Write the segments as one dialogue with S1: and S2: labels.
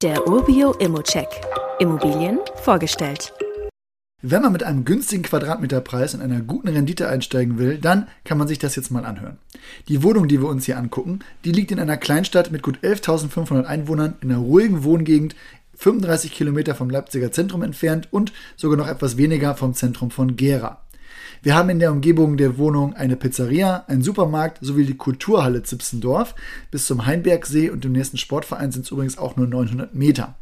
S1: Der Urbio Immocheck. Immobilien vorgestellt.
S2: Wenn man mit einem günstigen Quadratmeterpreis und einer guten Rendite einsteigen will, dann kann man sich das jetzt mal anhören. Die Wohnung, die wir uns hier angucken, die liegt in einer Kleinstadt mit gut 11.500 Einwohnern in einer ruhigen Wohngegend 35 Kilometer vom Leipziger Zentrum entfernt und sogar noch etwas weniger vom Zentrum von Gera. Wir haben in der Umgebung der Wohnung eine Pizzeria, einen Supermarkt sowie die Kulturhalle Zipsendorf. Bis zum Heinbergsee und dem nächsten Sportverein sind es übrigens auch nur 900 Meter.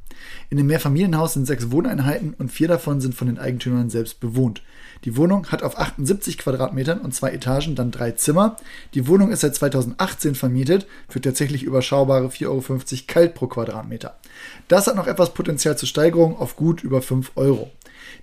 S2: In dem Mehrfamilienhaus sind sechs Wohneinheiten und vier davon sind von den Eigentümern selbst bewohnt. Die Wohnung hat auf 78 Quadratmetern und zwei Etagen dann drei Zimmer. Die Wohnung ist seit 2018 vermietet für tatsächlich überschaubare 4,50 Euro kalt pro Quadratmeter. Das hat noch etwas Potenzial zur Steigerung auf gut über 5 Euro.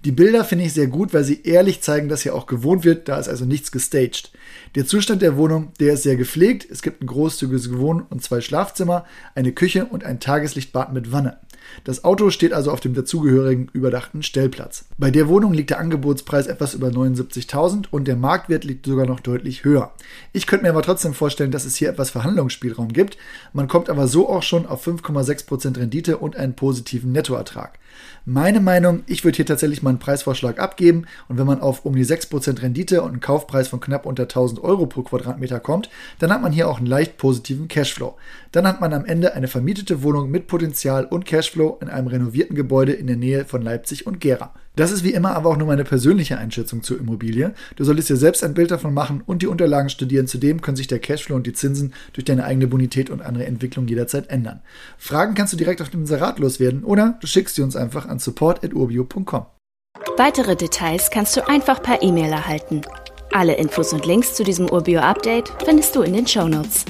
S2: Die Bilder finde ich sehr gut, weil sie ehrlich zeigen, dass hier auch gewohnt wird, da ist also nichts gestaged. Der Zustand der Wohnung, der ist sehr gepflegt. Es gibt ein großzügiges Wohn- und zwei Schlafzimmer, eine Küche und ein Tageslichtbad mit Wanne. Das Auto steht also auf dem dazugehörigen überdachten Stellplatz. Bei der Wohnung liegt der Angebotspreis etwas über 79.000 und der Marktwert liegt sogar noch deutlich höher. Ich könnte mir aber trotzdem vorstellen, dass es hier etwas Verhandlungsspielraum gibt. Man kommt aber so auch schon auf 5,6% Rendite und einen positiven Nettoertrag. Meine Meinung, ich würde hier tatsächlich mal einen Preisvorschlag abgeben und wenn man auf um die 6% Rendite und einen Kaufpreis von knapp unter 1000 Euro pro Quadratmeter kommt, dann hat man hier auch einen leicht positiven Cashflow. Dann hat man am Ende eine vermietete Wohnung mit Potenzial und Cashflow Cashflow in einem renovierten Gebäude in der Nähe von Leipzig und Gera. Das ist wie immer aber auch nur meine persönliche Einschätzung zur Immobilie. Du solltest dir selbst ein Bild davon machen und die Unterlagen studieren. Zudem können sich der Cashflow und die Zinsen durch deine eigene Bonität und andere Entwicklung jederzeit ändern. Fragen kannst du direkt auf dem Inserat loswerden oder du schickst sie uns einfach an support.urbio.com.
S1: Weitere Details kannst du einfach per E-Mail erhalten. Alle Infos und Links zu diesem Urbio-Update findest du in den Show Notes.